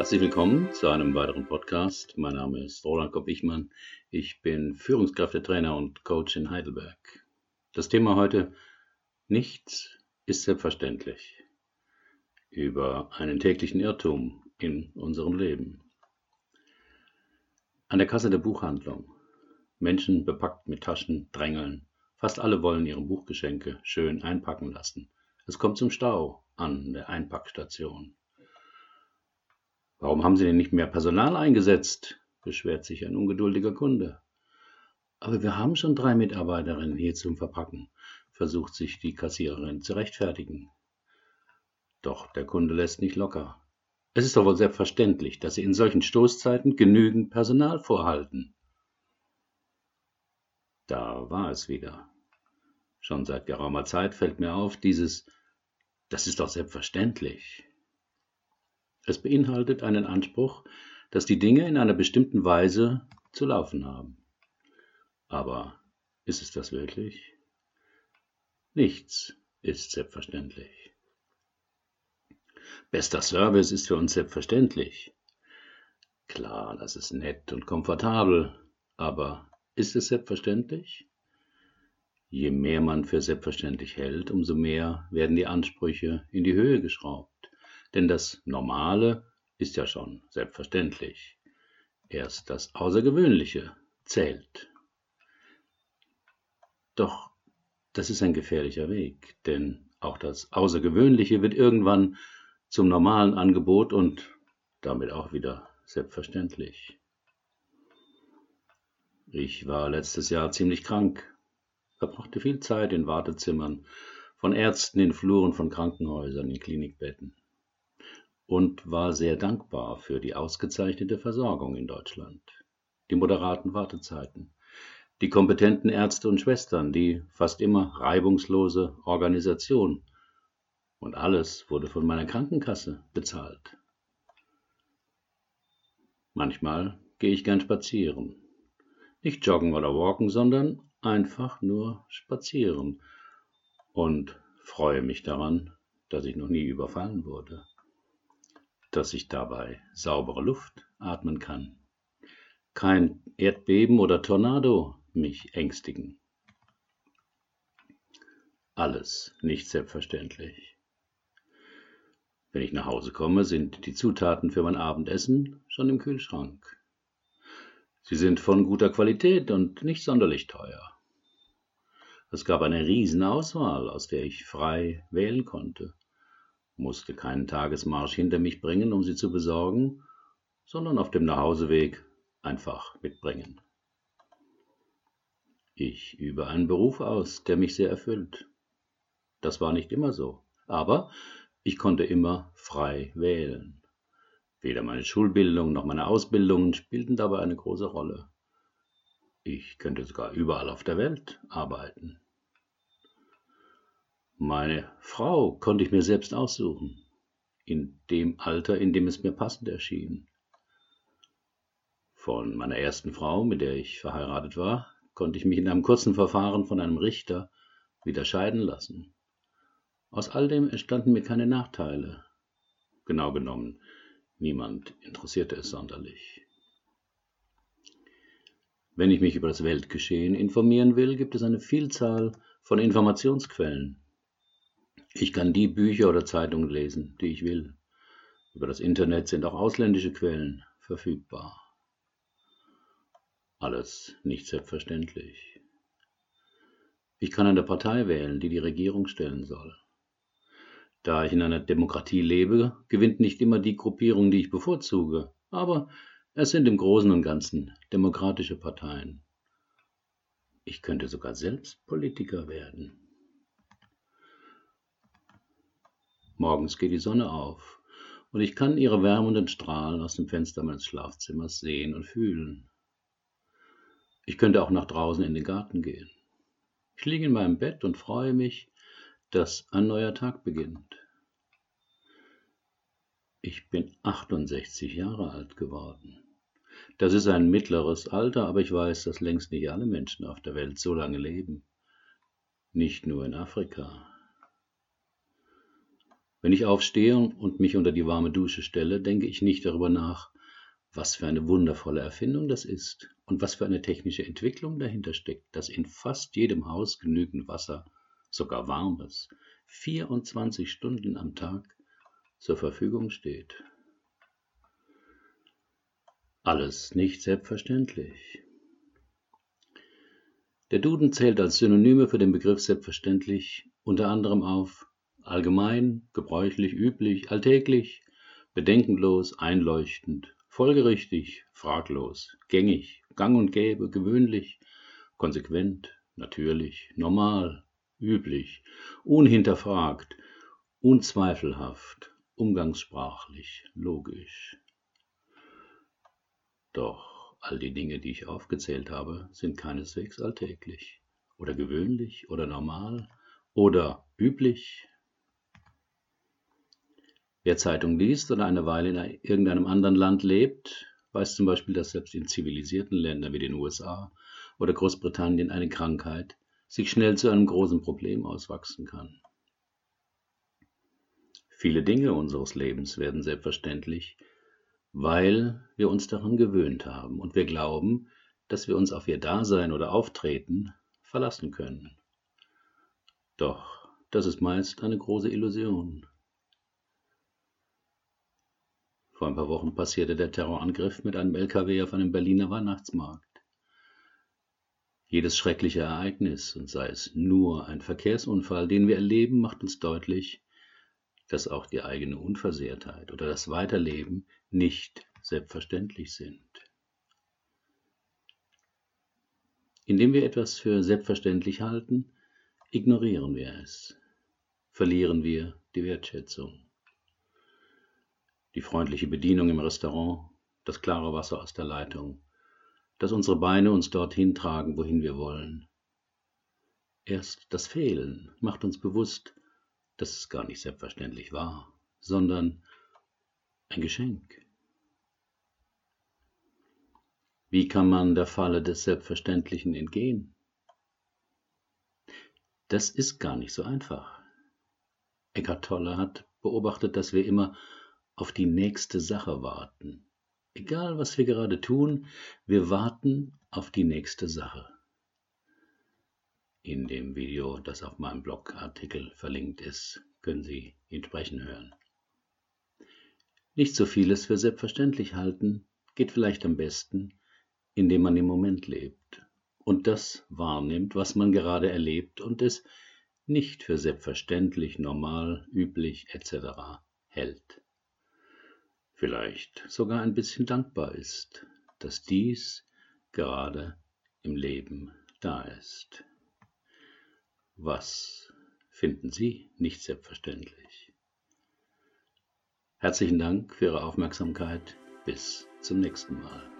Herzlich willkommen zu einem weiteren Podcast. Mein Name ist Roland Kopp-Wichmann. Ich bin Führungskräftetrainer und Coach in Heidelberg. Das Thema heute: Nichts ist selbstverständlich. Über einen täglichen Irrtum in unserem Leben. An der Kasse der Buchhandlung. Menschen bepackt mit Taschen drängeln. Fast alle wollen ihre Buchgeschenke schön einpacken lassen. Es kommt zum Stau an der Einpackstation. Warum haben Sie denn nicht mehr Personal eingesetzt? beschwert sich ein ungeduldiger Kunde. Aber wir haben schon drei Mitarbeiterinnen hier zum Verpacken, versucht sich die Kassiererin zu rechtfertigen. Doch der Kunde lässt nicht locker. Es ist doch wohl selbstverständlich, dass Sie in solchen Stoßzeiten genügend Personal vorhalten. Da war es wieder. Schon seit geraumer Zeit fällt mir auf, dieses Das ist doch selbstverständlich. Es beinhaltet einen Anspruch, dass die Dinge in einer bestimmten Weise zu laufen haben. Aber ist es das wirklich? Nichts ist selbstverständlich. Bester Service ist für uns selbstverständlich. Klar, das ist nett und komfortabel, aber ist es selbstverständlich? Je mehr man für selbstverständlich hält, umso mehr werden die Ansprüche in die Höhe geschraubt. Denn das Normale ist ja schon selbstverständlich. Erst das Außergewöhnliche zählt. Doch das ist ein gefährlicher Weg, denn auch das Außergewöhnliche wird irgendwann zum normalen Angebot und damit auch wieder selbstverständlich. Ich war letztes Jahr ziemlich krank, verbrachte viel Zeit in Wartezimmern, von Ärzten in Fluren von Krankenhäusern, in Klinikbetten und war sehr dankbar für die ausgezeichnete Versorgung in Deutschland, die moderaten Wartezeiten, die kompetenten Ärzte und Schwestern, die fast immer reibungslose Organisation. Und alles wurde von meiner Krankenkasse bezahlt. Manchmal gehe ich gern spazieren. Nicht joggen oder walken, sondern einfach nur spazieren und freue mich daran, dass ich noch nie überfallen wurde dass ich dabei saubere Luft atmen kann. Kein Erdbeben oder Tornado mich ängstigen. Alles nicht selbstverständlich. Wenn ich nach Hause komme, sind die Zutaten für mein Abendessen schon im Kühlschrank. Sie sind von guter Qualität und nicht sonderlich teuer. Es gab eine Riesenauswahl, aus der ich frei wählen konnte musste keinen Tagesmarsch hinter mich bringen, um sie zu besorgen, sondern auf dem Nachhauseweg einfach mitbringen. Ich übe einen Beruf aus, der mich sehr erfüllt. Das war nicht immer so, aber ich konnte immer frei wählen. Weder meine Schulbildung noch meine Ausbildungen spielten dabei eine große Rolle. Ich könnte sogar überall auf der Welt arbeiten. Meine Frau konnte ich mir selbst aussuchen, in dem Alter, in dem es mir passend erschien. Von meiner ersten Frau, mit der ich verheiratet war, konnte ich mich in einem kurzen Verfahren von einem Richter wieder scheiden lassen. Aus all dem entstanden mir keine Nachteile. Genau genommen, niemand interessierte es sonderlich. Wenn ich mich über das Weltgeschehen informieren will, gibt es eine Vielzahl von Informationsquellen. Ich kann die Bücher oder Zeitungen lesen, die ich will. Über das Internet sind auch ausländische Quellen verfügbar. Alles nicht selbstverständlich. Ich kann eine Partei wählen, die die Regierung stellen soll. Da ich in einer Demokratie lebe, gewinnt nicht immer die Gruppierung, die ich bevorzuge, aber es sind im Großen und Ganzen demokratische Parteien. Ich könnte sogar selbst Politiker werden. Morgens geht die Sonne auf und ich kann ihre wärmenden Strahlen aus dem Fenster meines Schlafzimmers sehen und fühlen. Ich könnte auch nach draußen in den Garten gehen. Ich liege in meinem Bett und freue mich, dass ein neuer Tag beginnt. Ich bin 68 Jahre alt geworden. Das ist ein mittleres Alter, aber ich weiß, dass längst nicht alle Menschen auf der Welt so lange leben. Nicht nur in Afrika. Wenn ich aufstehe und mich unter die warme Dusche stelle, denke ich nicht darüber nach, was für eine wundervolle Erfindung das ist und was für eine technische Entwicklung dahinter steckt, dass in fast jedem Haus genügend Wasser, sogar warmes, 24 Stunden am Tag zur Verfügung steht. Alles nicht selbstverständlich. Der Duden zählt als Synonyme für den Begriff selbstverständlich unter anderem auf allgemein, gebräuchlich, üblich, alltäglich, bedenkenlos, einleuchtend, folgerichtig, fraglos, gängig, gang und gäbe, gewöhnlich, konsequent, natürlich, normal, üblich, unhinterfragt, unzweifelhaft, umgangssprachlich, logisch. Doch all die Dinge, die ich aufgezählt habe, sind keineswegs alltäglich oder gewöhnlich oder normal oder üblich. Wer Zeitung liest oder eine Weile in irgendeinem anderen Land lebt, weiß zum Beispiel, dass selbst in zivilisierten Ländern wie den USA oder Großbritannien eine Krankheit sich schnell zu einem großen Problem auswachsen kann. Viele Dinge unseres Lebens werden selbstverständlich, weil wir uns daran gewöhnt haben und wir glauben, dass wir uns auf ihr Dasein oder Auftreten verlassen können. Doch das ist meist eine große Illusion. Vor ein paar Wochen passierte der Terrorangriff mit einem LKW auf einem Berliner Weihnachtsmarkt. Jedes schreckliche Ereignis, und sei es nur ein Verkehrsunfall, den wir erleben, macht uns deutlich, dass auch die eigene Unversehrtheit oder das Weiterleben nicht selbstverständlich sind. Indem wir etwas für selbstverständlich halten, ignorieren wir es, verlieren wir die Wertschätzung die freundliche Bedienung im Restaurant, das klare Wasser aus der Leitung, dass unsere Beine uns dorthin tragen, wohin wir wollen. Erst das Fehlen macht uns bewusst, dass es gar nicht selbstverständlich war, sondern ein Geschenk. Wie kann man der Falle des Selbstverständlichen entgehen? Das ist gar nicht so einfach. Eckhart Tolle hat beobachtet, dass wir immer auf die nächste Sache warten. Egal, was wir gerade tun, wir warten auf die nächste Sache. In dem Video, das auf meinem Blogartikel verlinkt ist, können Sie ihn sprechen hören. Nicht so vieles für selbstverständlich halten geht vielleicht am besten, indem man im Moment lebt und das wahrnimmt, was man gerade erlebt und es nicht für selbstverständlich, normal, üblich etc. hält vielleicht sogar ein bisschen dankbar ist, dass dies gerade im Leben da ist. Was finden Sie nicht selbstverständlich? Herzlichen Dank für Ihre Aufmerksamkeit. Bis zum nächsten Mal.